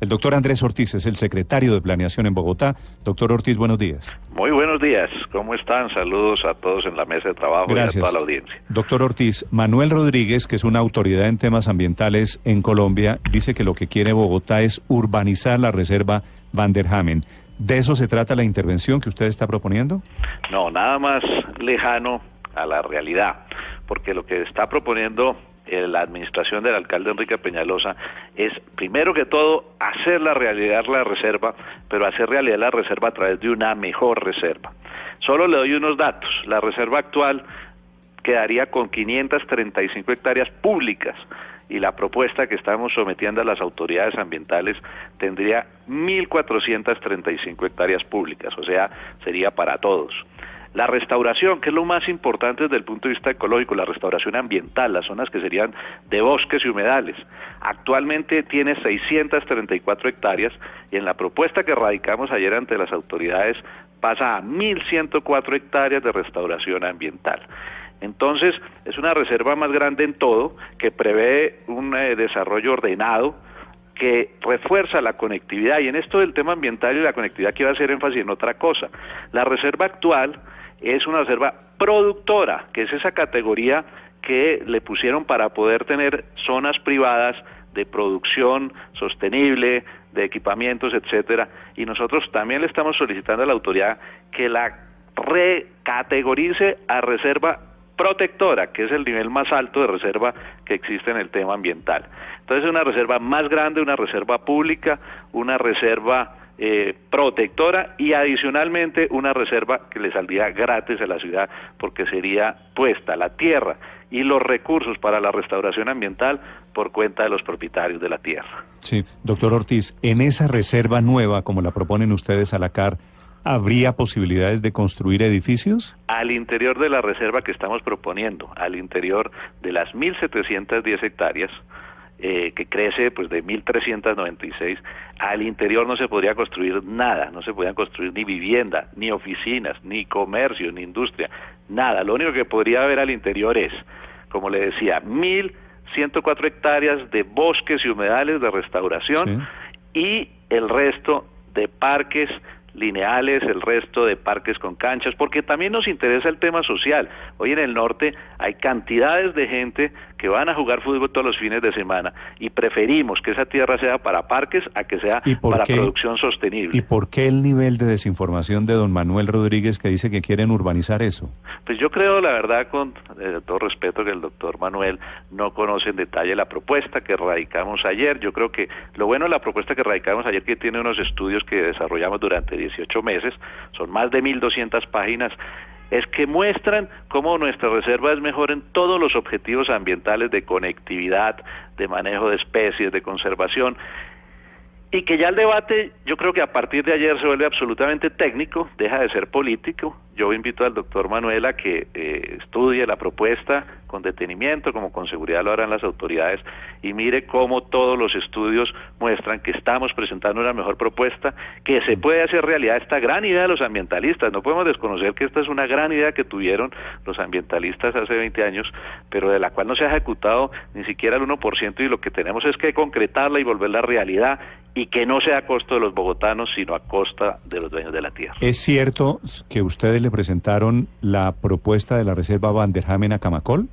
El doctor Andrés Ortiz es el secretario de Planeación en Bogotá. Doctor Ortiz, buenos días. Muy buenos días. ¿Cómo están? Saludos a todos en la mesa de trabajo y a toda la audiencia. Doctor Ortiz, Manuel Rodríguez, que es una autoridad en temas ambientales en Colombia, dice que lo que quiere Bogotá es urbanizar la reserva Van der Hamen. ¿De eso se trata la intervención que usted está proponiendo? No, nada más lejano a la realidad, porque lo que está proponiendo la administración del alcalde Enrique Peñalosa es, primero que todo, hacer la realidad la reserva, pero hacer realidad la reserva a través de una mejor reserva. Solo le doy unos datos. La reserva actual quedaría con 535 hectáreas públicas y la propuesta que estamos sometiendo a las autoridades ambientales tendría 1.435 hectáreas públicas, o sea, sería para todos. La restauración, que es lo más importante desde el punto de vista ecológico, la restauración ambiental, las zonas que serían de bosques y humedales. Actualmente tiene 634 hectáreas y en la propuesta que radicamos ayer ante las autoridades pasa a 1.104 hectáreas de restauración ambiental. Entonces, es una reserva más grande en todo, que prevé un eh, desarrollo ordenado, que refuerza la conectividad. Y en esto del tema ambiental y la conectividad quiero hacer énfasis en otra cosa. La reserva actual es una reserva productora, que es esa categoría que le pusieron para poder tener zonas privadas de producción sostenible, de equipamientos, etcétera, y nosotros también le estamos solicitando a la autoridad que la recategorice a reserva protectora, que es el nivel más alto de reserva que existe en el tema ambiental. Entonces es una reserva más grande, una reserva pública, una reserva eh, protectora y adicionalmente una reserva que le saldría gratis a la ciudad porque sería puesta la tierra y los recursos para la restauración ambiental por cuenta de los propietarios de la tierra. Sí, doctor Ortiz, en esa reserva nueva, como la proponen ustedes a la CAR, ¿habría posibilidades de construir edificios? Al interior de la reserva que estamos proponiendo, al interior de las 1.710 hectáreas, eh, que crece pues de 1.396, al interior no se podría construir nada, no se podían construir ni vivienda, ni oficinas, ni comercio, ni industria, nada. Lo único que podría haber al interior es, como le decía, 1.104 hectáreas de bosques y humedales de restauración y el resto de parques lineales, el resto de parques con canchas, porque también nos interesa el tema social. Hoy en el norte hay cantidades de gente que van a jugar fútbol todos los fines de semana y preferimos que esa tierra sea para parques a que sea para producción sostenible. ¿Y por qué el nivel de desinformación de don Manuel Rodríguez que dice que quieren urbanizar eso? Pues yo creo, la verdad, con eh, todo respeto, que el doctor Manuel no conoce en detalle la propuesta que radicamos ayer. Yo creo que lo bueno de la propuesta que radicamos ayer, que tiene unos estudios que desarrollamos durante 18 meses, son más de 1.200 páginas, es que muestran cómo nuestra reserva es mejor en todos los objetivos ambientales de conectividad, de manejo de especies, de conservación, y que ya el debate, yo creo que a partir de ayer se vuelve absolutamente técnico, deja de ser político. Yo invito al doctor Manuel a que eh, estudie la propuesta con detenimiento, como con seguridad lo harán las autoridades, y mire cómo todos los estudios muestran que estamos presentando una mejor propuesta, que se puede hacer realidad esta gran idea de los ambientalistas. No podemos desconocer que esta es una gran idea que tuvieron los ambientalistas hace 20 años, pero de la cual no se ha ejecutado ni siquiera el 1% y lo que tenemos es que concretarla y volverla realidad y que no sea a costo de los bogotanos, sino a costa de los dueños de la tierra. ¿Es cierto que ustedes le presentaron la propuesta de la Reserva Van der Hamen a Camacol?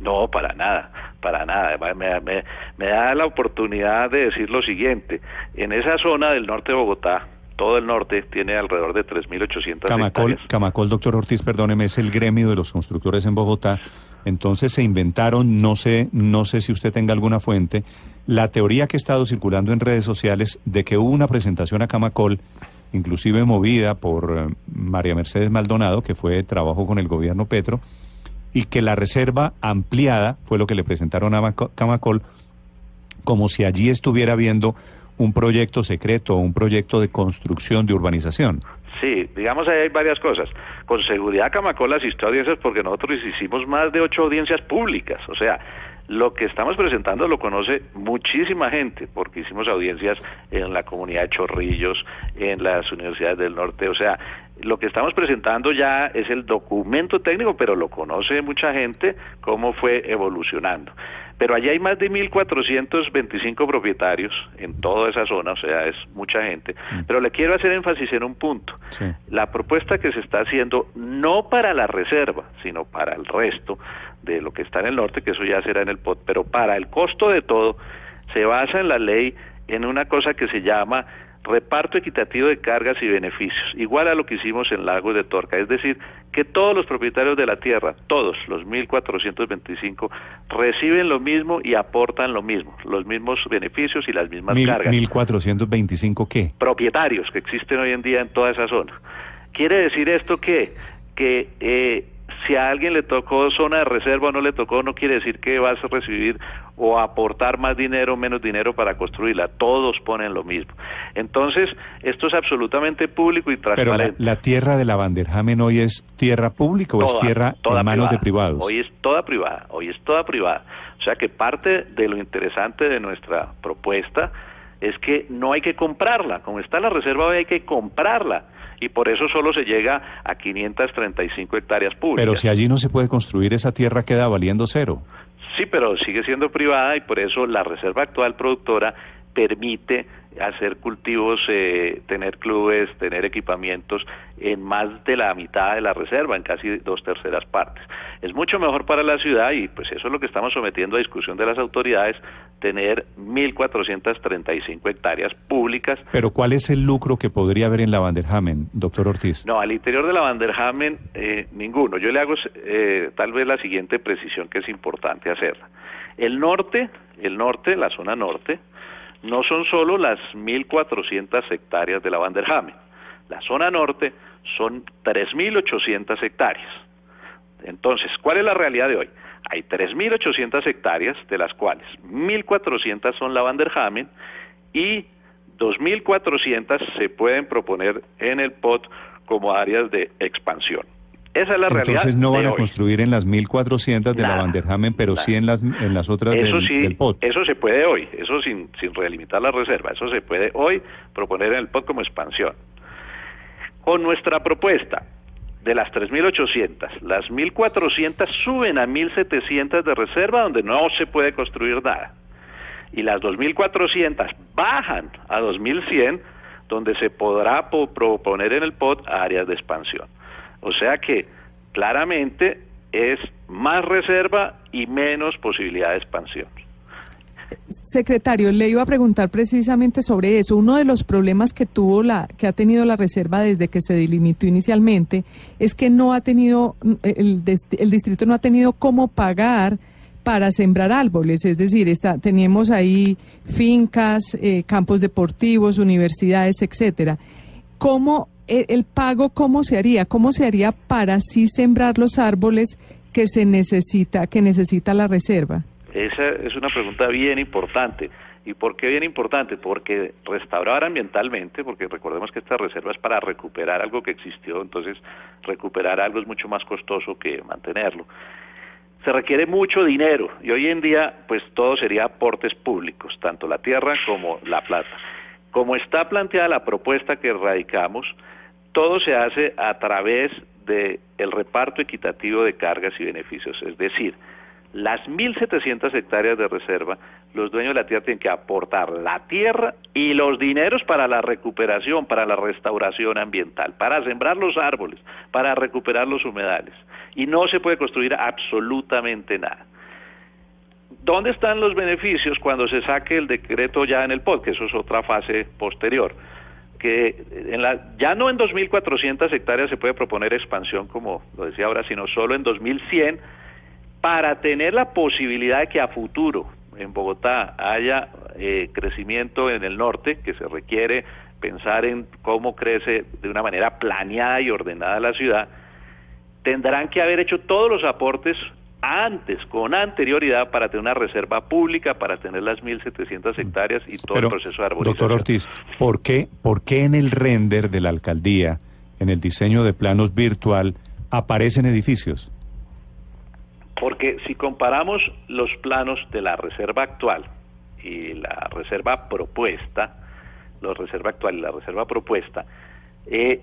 No, para nada, para nada. Me, me, da la oportunidad de decir lo siguiente. En esa zona del norte de Bogotá, todo el norte tiene alrededor de 3.800 Camacol, Camacol, doctor Ortiz, perdóneme, es el gremio de los constructores en Bogotá. Entonces se inventaron, no sé, no sé si usted tenga alguna fuente, la teoría que ha estado circulando en redes sociales de que hubo una presentación a Camacol, inclusive movida por eh, María Mercedes Maldonado, que fue trabajo con el gobierno Petro, y que la reserva ampliada fue lo que le presentaron a Camacol, como si allí estuviera viendo un proyecto secreto, un proyecto de construcción de urbanización. Sí, digamos ahí hay varias cosas. Con seguridad Camacol asistió a audiencias porque nosotros hicimos más de ocho audiencias públicas. O sea, lo que estamos presentando lo conoce muchísima gente, porque hicimos audiencias en la comunidad de Chorrillos, en las universidades del norte, o sea, lo que estamos presentando ya es el documento técnico, pero lo conoce mucha gente, cómo fue evolucionando. Pero allá hay más de 1.425 propietarios en toda esa zona, o sea, es mucha gente. Mm. Pero le quiero hacer énfasis en un punto. La propuesta que se está haciendo no para la reserva, sino para el resto de lo que está en el norte, que eso ya será en el POT, pero para el costo de todo, se basa en la ley en una cosa que se llama reparto equitativo de cargas y beneficios, igual a lo que hicimos en Lagos de Torca, es decir, que todos los propietarios de la tierra, todos los 1.425, reciben lo mismo y aportan lo mismo, los mismos beneficios y las mismas cargas. ¿1.425 qué? Propietarios que existen hoy en día en toda esa zona. Quiere decir esto que, que eh, si a alguien le tocó zona de reserva o no le tocó, no quiere decir que vas a recibir o aportar más dinero o menos dinero para construirla. Todos ponen lo mismo. Entonces, esto es absolutamente público y transparente. Pero la, tierra de la Vanderhamen hoy es tierra pública o es tierra en manos de privados. Hoy es toda privada, hoy es toda privada. O sea que parte de lo interesante de nuestra propuesta es que no hay que comprarla. Como está la reserva hoy hay que comprarla y por eso solo se llega a 535 hectáreas públicas. Pero si allí no se puede construir, esa tierra queda valiendo cero. Sí, pero sigue siendo privada y por eso la reserva actual productora permite hacer cultivos, eh, tener clubes, tener equipamientos en más de la mitad de la reserva, en casi dos terceras partes. Es mucho mejor para la ciudad y pues eso es lo que estamos sometiendo a discusión de las autoridades, tener 1.435 hectáreas públicas. Pero ¿cuál es el lucro que podría haber en la Vanderhamen, doctor Ortiz? No, al interior de la Vanderhamen eh, ninguno. Yo le hago eh, tal vez la siguiente precisión que es importante hacerla. El norte, el norte, la zona norte, no son solo las 1.400 hectáreas de la Vanderhamen. La zona norte son 3.800 hectáreas. Entonces, ¿cuál es la realidad de hoy? Hay 3.800 hectáreas, de las cuales 1.400 son la Vanderhamen y 2.400 se pueden proponer en el POT como áreas de expansión. Esa es la realidad. Entonces no van a construir en las 1400 de la Vanderhamen, pero sí en las en las otras eso del, sí, POT. Eso se puede hoy, eso sin, sin relimitar la reserva, eso se puede hoy proponer en el POT como expansión. Con nuestra propuesta de las 3.800, las 1.400 suben a 1.700 de reserva donde no se puede construir nada. Y las 2.400 bajan a 2.100 donde se podrá proponer en el POT áreas de expansión. O sea que claramente es más reserva y menos posibilidad de expansión. Secretario, le iba a preguntar precisamente sobre eso. Uno de los problemas que tuvo la, que ha tenido la reserva desde que se delimitó inicialmente, es que no ha tenido, el, distrito no ha tenido cómo pagar para sembrar árboles, es decir, está, teníamos ahí fincas, eh, campos deportivos, universidades, etcétera. ¿Cómo el pago cómo se haría, cómo se haría para así sembrar los árboles que se necesita, que necesita la reserva. Esa es una pregunta bien importante. ¿Y por qué bien importante? Porque restaurar ambientalmente, porque recordemos que esta reserva es para recuperar algo que existió, entonces recuperar algo es mucho más costoso que mantenerlo. Se requiere mucho dinero y hoy en día pues todo sería aportes públicos, tanto la tierra como la plata. Como está planteada la propuesta que radicamos, todo se hace a través del el reparto equitativo de cargas y beneficios, es decir, las 1.700 hectáreas de reserva, los dueños de la tierra tienen que aportar la tierra y los dineros para la recuperación, para la restauración ambiental, para sembrar los árboles, para recuperar los humedales. Y no se puede construir absolutamente nada. ¿Dónde están los beneficios cuando se saque el decreto ya en el POD? Que eso es otra fase posterior que en la, ya no en 2.400 hectáreas se puede proponer expansión, como lo decía ahora, sino solo en 2.100, para tener la posibilidad de que a futuro en Bogotá haya eh, crecimiento en el norte, que se requiere pensar en cómo crece de una manera planeada y ordenada la ciudad, tendrán que haber hecho todos los aportes antes, con anterioridad, para tener una reserva pública, para tener las 1.700 hectáreas y todo el proceso de arborización. Doctor Ortiz, ¿por qué, ¿por qué en el render de la alcaldía, en el diseño de planos virtual, aparecen edificios? Porque si comparamos los planos de la reserva actual y la reserva propuesta, la reserva actual y la reserva propuesta, eh,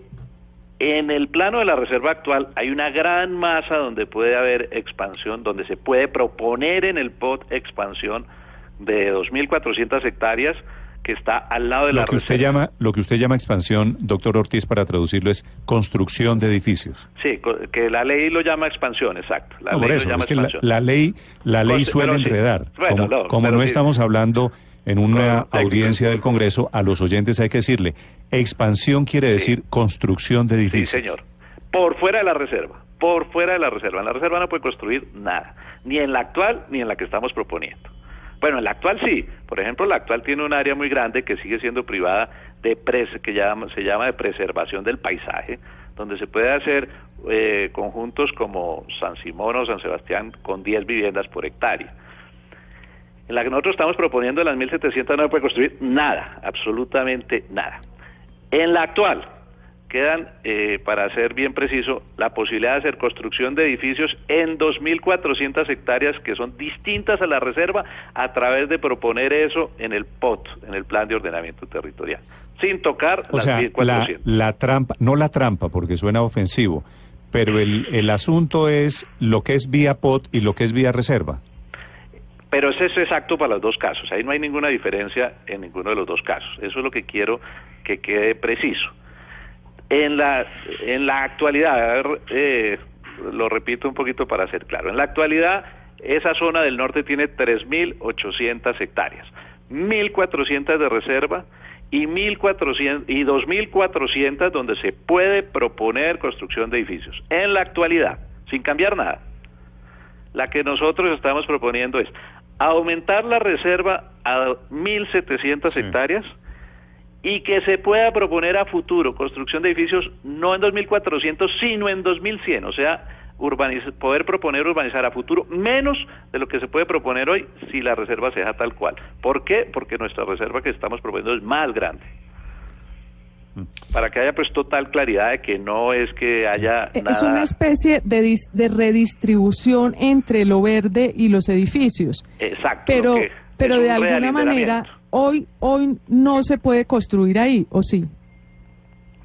En el plano de la reserva actual hay una gran masa donde puede haber expansión, donde se puede proponer en el POT expansión de 2.400 hectáreas que está al lado de lo la que usted llama Lo que usted llama expansión, doctor Ortiz, para traducirlo, es construcción de edificios. Sí, que la ley lo llama expansión, exacto. La ley lo llama expansión. La, ley, la ley suele enredar. como no, estamos hablando en una audiencia del Congreso, a los oyentes hay que decirle, expansión quiere decir construcción de edificios. Sí, señor. Por fuera de la reserva, por fuera de la reserva. En la reserva no puede construir nada, ni en la actual ni en la que estamos proponiendo. Bueno, en la actual sí. Por ejemplo, la actual tiene un área muy grande que sigue siendo privada de que se llama de preservación del paisaje, donde se puede hacer eh, conjuntos como San Simón o San Sebastián con 10 viviendas por hectárea en la que nosotros estamos proponiendo las 1.700 no puede construir nada, absolutamente nada. En la actual, quedan, eh, para ser bien preciso, la posibilidad de hacer construcción de edificios en 2.400 hectáreas que son distintas a la reserva a través de proponer eso en el POT, en el Plan de Ordenamiento Territorial, sin tocar o sea, La, la trampa, no la trampa porque suena ofensivo, pero el, el asunto es lo que es vía POT y lo que es vía reserva. Pero es exacto para los dos casos. Ahí no hay ninguna diferencia en ninguno de los dos casos. Eso es lo que quiero que quede preciso. En la, en la actualidad, eh, lo repito un poquito para ser claro, en la actualidad esa zona del norte tiene 3.800 hectáreas, 1.400 de reserva y, 1.400, y 2.400 donde se puede proponer construcción de edificios. En la actualidad, sin cambiar nada. La que nosotros estamos proponiendo es aumentar la reserva a 1.700 hectáreas y que se pueda proponer a futuro construcción de edificios no en 2.400, sino en 2.100, o sea, poder proponer urbanizar a futuro menos de lo que se puede proponer hoy si la reserva se deja tal cual. ¿Por qué? Porque nuestra reserva que estamos proponiendo es más grande para que haya pues total claridad de que no es que haya eh, es una especie de, de redistribución entre lo verde y los edificios. Exacto pero pero de alguna manera hoy hoy no se puede construir ahí o sí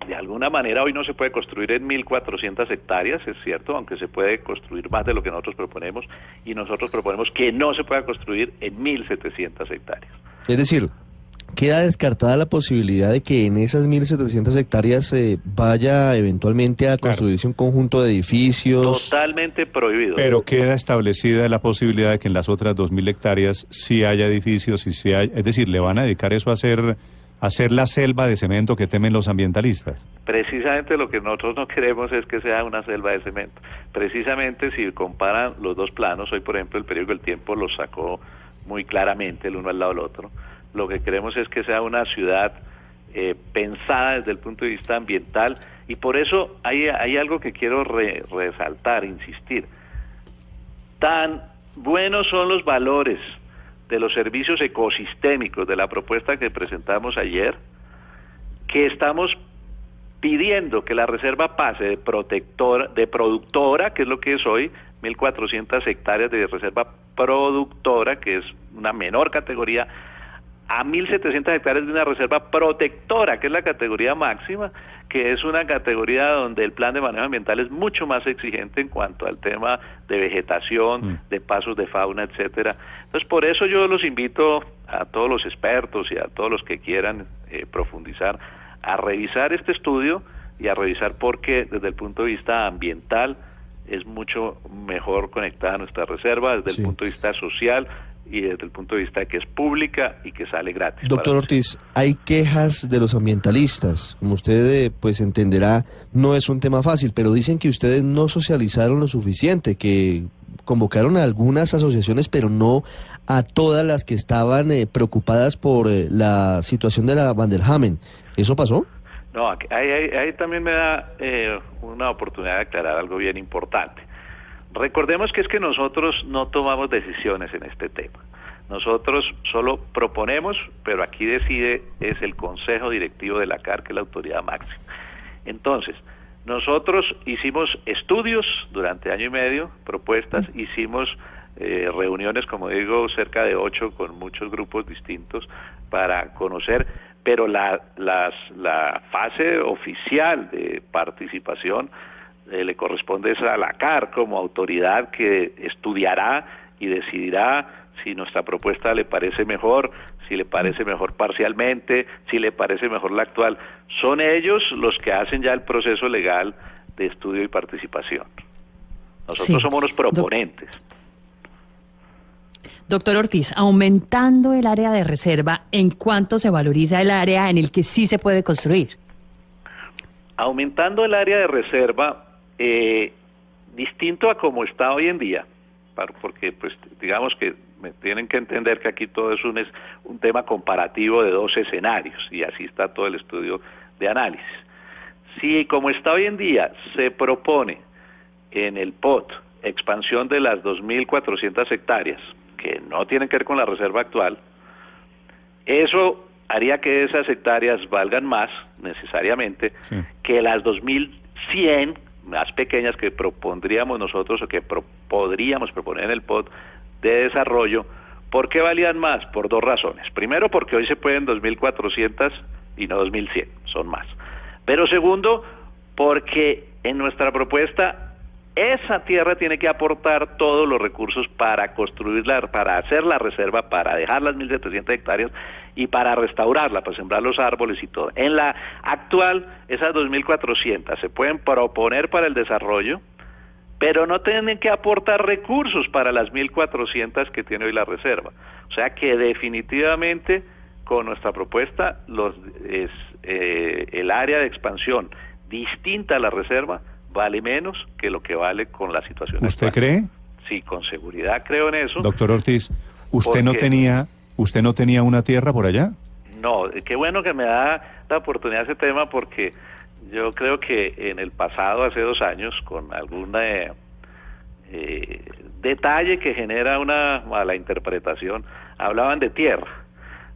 de alguna manera hoy no se puede construir en 1.400 hectáreas, es cierto, aunque se puede construir más de lo que nosotros proponemos, y nosotros proponemos que no se pueda construir en 1.700 hectáreas. Es decir, queda descartada la posibilidad de que en esas 1.700 hectáreas se vaya eventualmente a construirse un conjunto de edificios. Totalmente prohibido. Pero queda establecida la posibilidad de que en las otras 2.000 hectáreas sí haya edificios y sí hay, es decir, le van a dedicar eso a hacer hacer la selva de cemento que temen los ambientalistas. Precisamente lo que nosotros no queremos es que sea una selva de cemento. Precisamente si comparan los dos planos, hoy por ejemplo el periódico El Tiempo los sacó muy claramente el uno al lado del otro lo que queremos es que sea una ciudad eh, pensada desde el punto de vista ambiental y por eso hay, hay algo que quiero resaltar, insistir. Tan buenos son los valores de los servicios ecosistémicos de la propuesta que presentamos ayer, que estamos pidiendo que la reserva pase de protectora, de productora, que es lo que es hoy, 1.400 hectáreas de reserva productora, que es una menor categoría, a 1.700 hectáreas de una reserva protectora, que es la categoría máxima, que es una categoría donde el plan de manejo ambiental es mucho más exigente en cuanto al tema de vegetación, mm. de pasos de fauna, etcétera. Entonces, por eso yo los invito a todos los expertos y a todos los que quieran eh, profundizar a revisar este estudio y a revisar por qué desde el punto de vista ambiental es mucho mejor conectada nuestra reserva, desde el punto de vista social y desde el punto de vista de que es pública y que sale gratis. Doctor Ortiz, hay quejas de los ambientalistas. Como usted eh, pues entenderá, no es un tema fácil, pero dicen que ustedes no socializaron lo suficiente, que convocaron a algunas asociaciones, pero no a todas las que estaban eh, preocupadas por eh, la situación de la Vanderhamen. ¿Eso pasó? No, ahí, ahí también me da una oportunidad de aclarar algo bien importante. Recordemos que es que nosotros no tomamos decisiones en este tema. Nosotros solo proponemos, pero aquí decide es el Consejo Directivo de la CAR, que es la autoridad máxima. Entonces, nosotros hicimos estudios durante año y medio, propuestas, hicimos eh, reuniones, como digo, cerca de ocho con muchos grupos distintos para conocer pero la, las, la fase oficial de participación eh, le corresponde a la CAR como autoridad que estudiará y decidirá si nuestra propuesta le parece mejor, si le parece mejor parcialmente, si le parece mejor la actual. Son ellos los que hacen ya el proceso legal de estudio y participación. Nosotros somos los proponentes. Doctor Ortiz, aumentando el área de reserva, ¿en cuánto se valoriza el área en el que sí se puede construir? Aumentando el área de reserva, eh, distinto a como está hoy en día, porque pues digamos que me tienen que entender que aquí todo es un, es un tema comparativo de dos escenarios y así está todo el estudio de análisis. Si como está hoy en día se propone en el POT expansión de las 2.400 hectáreas, que no tienen que ver con la reserva actual, eso haría que esas hectáreas valgan más necesariamente que las 2.100 más pequeñas que propondríamos nosotros o que podríamos proponer en el POT de desarrollo. ¿Por qué valían más? Por dos razones. Primero, porque hoy se pueden 2.400 y no 2.100, son más. Pero segundo, porque en nuestra propuesta esa tierra tiene que aportar todos los recursos para construirla, para hacer la reserva, para dejar las 1.700 hectáreas y para restaurarla, para sembrar los árboles y todo. En la actual, esas 2.400 se pueden proponer para el desarrollo, pero no tienen que aportar recursos para las 1.400 que tiene hoy la reserva. O sea que definitivamente con nuestra propuesta los, es, eh, el área de expansión distinta a la reserva vale menos que lo que vale con la situación ¿Usted cree? Sí, con seguridad creo en eso. Doctor Ortiz, ¿usted no tenía usted no tenía una tierra por allá? No, qué bueno que me da la oportunidad ese tema porque yo creo que en el pasado, hace dos años, con algún eh, detalle que genera una mala interpretación, hablaban de tierra,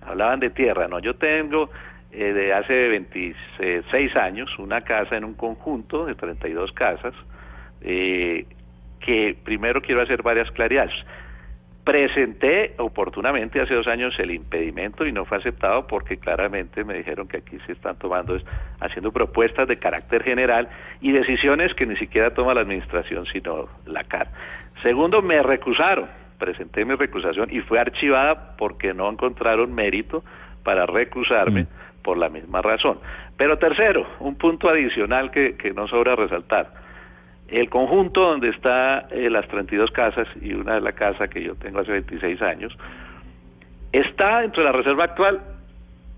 hablaban de tierra. No, yo tengo eh, de hace 26 años una casa en un conjunto de 32 casas, eh, que primero quiero hacer varias claridades. Presenté oportunamente hace dos años el impedimento y no fue aceptado porque claramente me dijeron que aquí se están tomando, haciendo propuestas de carácter general y decisiones que ni siquiera toma la administración sino la CAR. Segundo, me recusaron, presenté mi recusación y fue archivada porque no encontraron mérito para recusarme. Mm por la misma razón. Pero tercero, un punto adicional que, que no sobra resaltar. El conjunto donde está eh, las 32 casas y una de la casa que yo tengo hace 26 años, está dentro de la reserva actual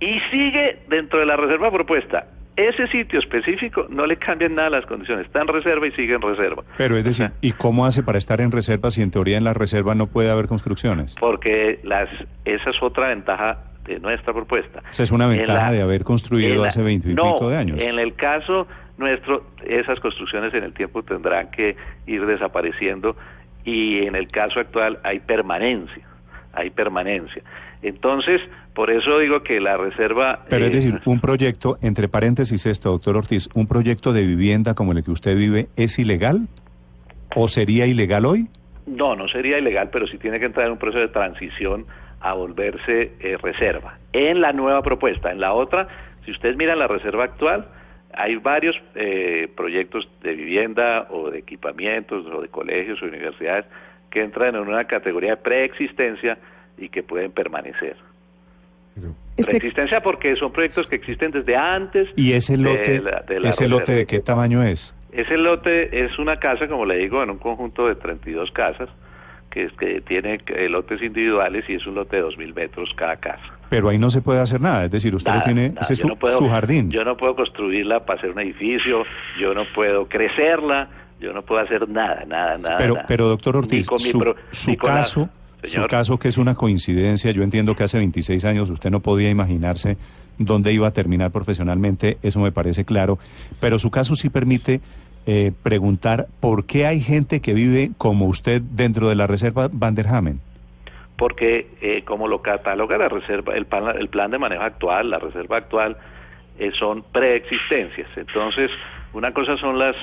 y sigue dentro de la reserva propuesta. Ese sitio específico no le cambian nada las condiciones, está en reserva y sigue en reserva. Pero es decir, ¿y cómo hace para estar en reserva si en teoría en la reserva no puede haber construcciones? Porque las, esa es otra ventaja de nuestra propuesta. Esa es una ventaja de haber construido hace 20 y pico de años. En el caso nuestro, esas construcciones en el tiempo tendrán que ir desapareciendo y en el caso actual hay permanencia, hay permanencia. Entonces, por eso digo que la reserva... Pero es decir, un proyecto, entre paréntesis esto, doctor Ortiz, ¿un proyecto de vivienda como el que usted vive es ilegal? ¿O sería ilegal hoy? No, no sería ilegal, pero sí tiene que entrar en un proceso de transición a volverse eh, reserva. En la nueva propuesta, en la otra, si ustedes miran la reserva actual, hay varios eh, proyectos de vivienda o de equipamientos o de colegios o universidades que entran en una categoría de preexistencia y que pueden permanecer. Preexistencia porque son proyectos que existen desde antes. ¿Y ese lote, de ese lote de qué tamaño es? Ese lote es una casa, como le digo, en un conjunto de 32 casas que, que tiene lotes individuales y es un lote de 2.000 metros cada casa. Pero ahí no se puede hacer nada, es decir, usted no tiene, ese es su, jardín. Yo no puedo construirla para hacer un edificio, yo no puedo crecerla, yo no puedo hacer nada, nada, nada. Pero, pero doctor Ortiz, su, caso, su caso que es una coincidencia, yo entiendo que hace 26 años usted no podía imaginarse dónde iba a terminar profesionalmente, eso me parece claro, pero su caso sí permite eh, preguntar por qué hay gente que vive como usted dentro de la reserva Van der Hamen. Porque eh, como lo cataloga la reserva, el plan, el plan de manejo actual, la reserva actual, eh, son preexistencias. Entonces, una cosa son las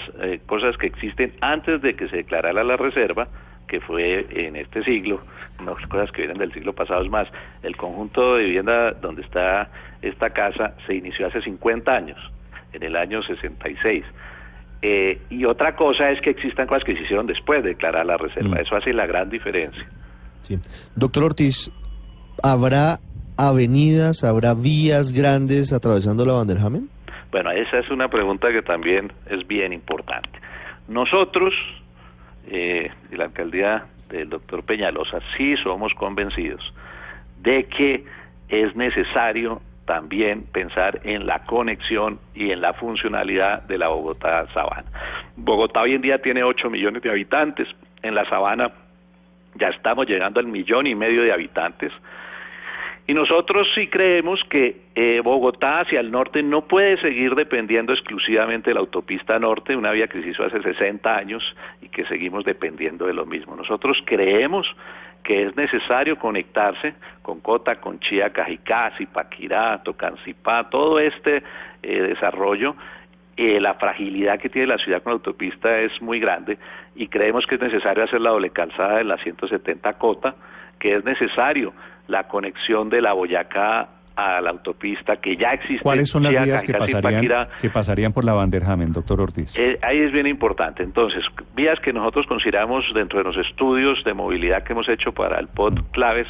cosas que existen antes de que se declarara la reserva, que fue en este siglo, no cosas que vienen del siglo pasado es más, el conjunto de vivienda donde está esta casa se inició hace 50 años, en el año 66. Eh, y otra cosa es que existan cosas que se hicieron después de declarar la reserva. Mm. Eso hace la gran diferencia. Doctor Ortiz, ¿habrá avenidas, habrá vías grandes atravesando la Vanderhamen? Bueno, esa es una pregunta que también es bien importante. Nosotros, eh, la alcaldía del doctor Peñalosa, sí somos convencidos de que es necesario también pensar en la conexión y en la funcionalidad de la Bogotá Sabana. Bogotá hoy en día tiene 8 millones de habitantes, en la Sabana ya estamos llegando al millón y medio de habitantes. Y nosotros sí creemos que eh, Bogotá hacia el norte no puede seguir dependiendo exclusivamente de la autopista norte, una vía que se hizo hace 60 años y que seguimos dependiendo de lo mismo. Nosotros creemos que es necesario conectarse con Cota, con Chía, Cajicá, Zipaquirá, Tocancipá, todo este eh, desarrollo, eh, la fragilidad que tiene la ciudad con la autopista es muy grande y creemos que es necesario hacer la doble calzada de la 170 Cota, que es necesario la conexión de la Boyacá a la autopista que ya existe. ¿Cuáles son las vías que pasarían, que pasarían por la Vanderhamen, doctor Ortiz? Eh, ahí es bien importante. Entonces, vías que nosotros consideramos dentro de los estudios de movilidad que hemos hecho para el POT claves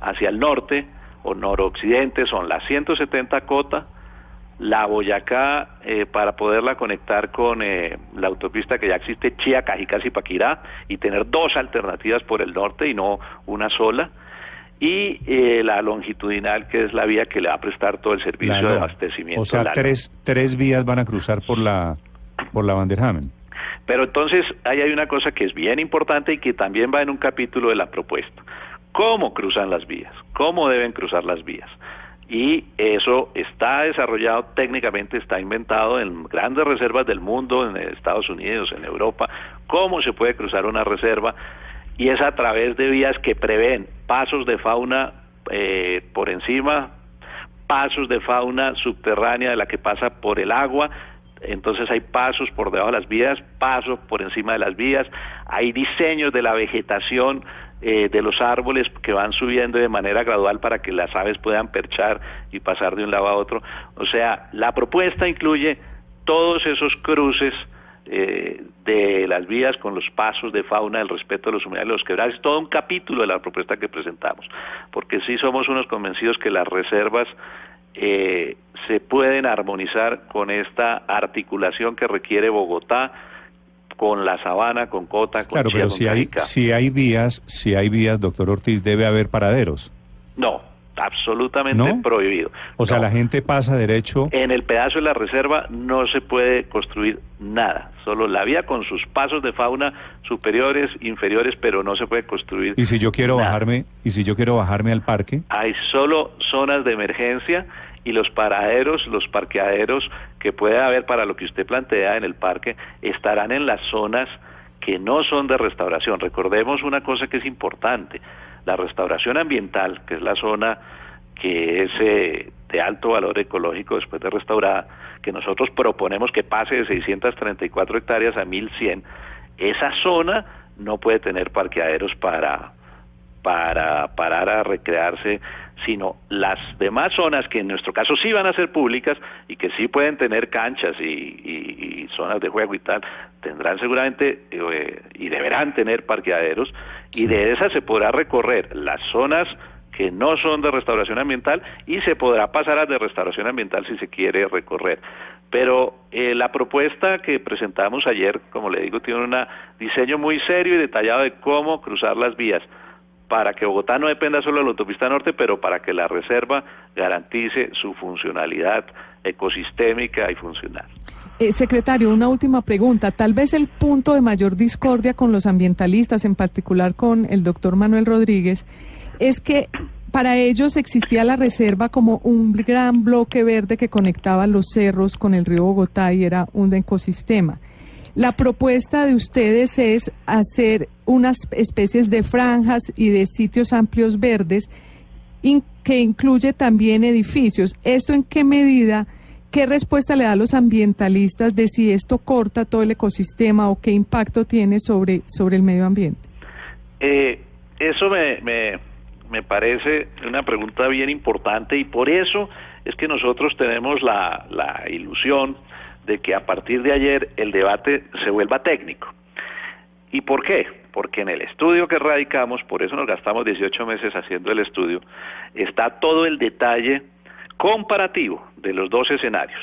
hacia el norte o noroccidente son la 170 Cota, la Boyacá eh, para poderla conectar con eh, la autopista que ya existe, Chía, Cajicas y Paquirá, y tener dos alternativas por el norte y no una sola y eh, la longitudinal, que es la vía que le va a prestar todo el servicio de abastecimiento. O sea, tres, tres vías van a cruzar por la, por la Vanderhamen. Pero entonces ahí hay una cosa que es bien importante y que también va en un capítulo de la propuesta. ¿Cómo cruzan las vías? ¿Cómo deben cruzar las vías? Y eso está desarrollado técnicamente, está inventado en grandes reservas del mundo, en Estados Unidos, en Europa, cómo se puede cruzar una reserva y es a través de vías que prevén pasos de fauna eh, por encima, pasos de fauna subterránea de la que pasa por el agua, entonces hay pasos por debajo de las vías, pasos por encima de las vías, hay diseños de la vegetación eh, de los árboles que van subiendo de manera gradual para que las aves puedan perchar y pasar de un lado a otro. O sea, la propuesta incluye todos esos cruces eh, de las vías con los pasos de fauna, el respeto de los humedales, los quebrados, todo un capítulo de la propuesta que presentamos, porque sí somos unos convencidos que las reservas eh, se pueden armonizar con esta articulación que requiere Bogotá con la sabana, con Cota, con Claro, pero si hay, si hay vías, si hay vías, doctor Ortiz, debe haber paraderos. No, absolutamente prohibido. O sea, la gente pasa derecho. En el pedazo de la reserva no se puede construir nada, solo la vía con sus pasos de fauna superiores, inferiores, pero no se puede construir. ¿Y si yo quiero bajarme, y si yo quiero bajarme al parque? Hay solo zonas de emergencia y los paraderos, los parqueaderos que puede haber para lo que usted plantea en el parque estarán en las zonas que no son de restauración. Recordemos una cosa que es importante la restauración ambiental, que es la zona que es eh, de alto valor ecológico después de restaurada, que nosotros proponemos que pase de 634 hectáreas a 1100, esa zona no puede tener parqueaderos para, para parar a recrearse, sino las demás zonas que en nuestro caso sí van a ser públicas y que sí pueden tener canchas y, zonas de juego y tal, tendrán seguramente eh, y deberán tener parqueaderos y de esas se podrá recorrer las zonas que no son de restauración ambiental y se podrá pasar a de restauración ambiental si se quiere recorrer. Pero eh, la propuesta que presentamos ayer, como le digo, tiene un diseño muy serio y detallado de cómo cruzar las vías para que Bogotá no dependa solo de la autopista norte, pero para que la reserva garantice su funcionalidad ecosistémica y funcional. Eh, secretario, una última pregunta. Tal vez el punto de mayor discordia con los ambientalistas, en particular con el doctor Manuel Rodríguez, es que para ellos existía la reserva como un gran bloque verde que conectaba los cerros con el río Bogotá y era un ecosistema. La propuesta de ustedes es hacer unas especies de franjas y de sitios amplios verdes que incluye también edificios. ¿Esto en qué medida, qué respuesta le da a los ambientalistas de si esto corta todo el ecosistema o qué impacto tiene sobre, sobre el medio ambiente? Eh, eso me, me, me parece una pregunta bien importante y por eso es que nosotros tenemos la, la ilusión de que a partir de ayer el debate se vuelva técnico. ¿Y por qué? Porque en el estudio que radicamos, por eso nos gastamos 18 meses haciendo el estudio, está todo el detalle comparativo de los dos escenarios.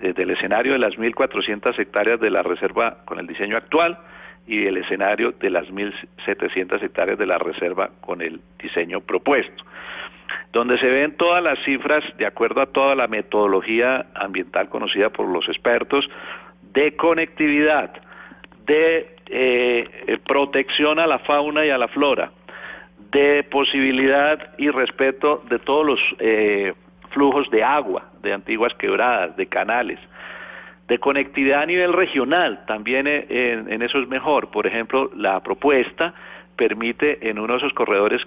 Desde el escenario de las 1.400 hectáreas de la reserva con el diseño actual y el escenario de las 1.700 hectáreas de la reserva con el diseño propuesto, donde se ven todas las cifras de acuerdo a toda la metodología ambiental conocida por los expertos de conectividad, de eh, protección a la fauna y a la flora, de posibilidad y respeto de todos los eh, flujos de agua, de antiguas quebradas, de canales, de conectividad a nivel regional, también eh, en, en, eso es mejor. Por ejemplo, la propuesta permite en uno de esos corredores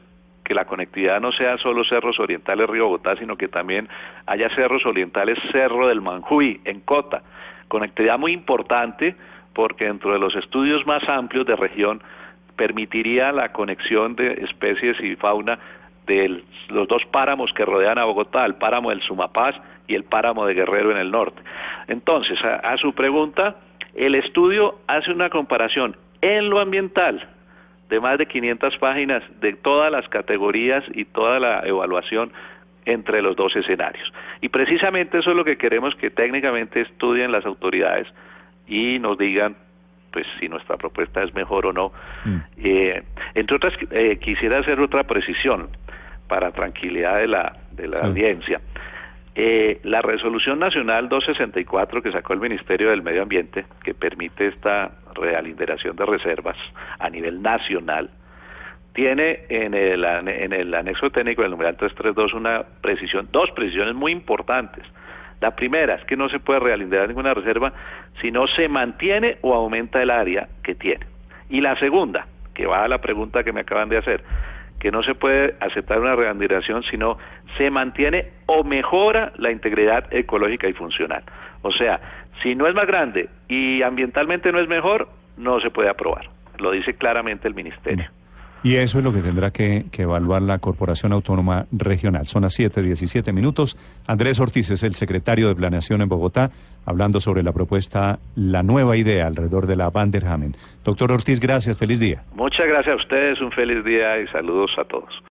que la conectividad no sea solo Cerros Orientales Río Bogotá, sino que también haya Cerros Orientales Cerro del Manjuy, en Cota. Conectividad muy importante porque dentro de los estudios más amplios de región permitiría la conexión de especies y fauna de los dos páramos que rodean a Bogotá, el páramo del Sumapaz y el páramo de Guerrero en el norte. Entonces, a, a su pregunta, el estudio hace una comparación en lo ambiental de más de 500 páginas de todas las categorías y toda la evaluación entre los dos escenarios. Y precisamente eso es lo que queremos que técnicamente estudien las autoridades y nos digan pues si nuestra propuesta es mejor o no. Mm. Eh, entre otras, eh, quisiera hacer otra precisión para tranquilidad de la, de la sí. audiencia. Eh, la resolución nacional 264 que sacó el Ministerio del Medio Ambiente, que permite esta realinderación de reservas a nivel nacional, tiene en el, en el anexo técnico del numeral 332 una precisión, dos precisiones muy importantes. La primera es que no se puede realinderar ninguna reserva si no se mantiene o aumenta el área que tiene. Y la segunda, que va a la pregunta que me acaban de hacer, que no se puede aceptar una realinderación si no se mantiene o mejora la integridad ecológica y funcional. O sea, si no es más grande y ambientalmente no es mejor, no se puede aprobar. Lo dice claramente el Ministerio. Y eso es lo que tendrá que, que, evaluar la Corporación Autónoma Regional. Son las 7, 17 minutos. Andrés Ortiz es el secretario de Planeación en Bogotá, hablando sobre la propuesta, la nueva idea alrededor de la Vanderhamen. Doctor Ortiz, gracias. Feliz día. Muchas gracias a ustedes. Un feliz día y saludos a todos.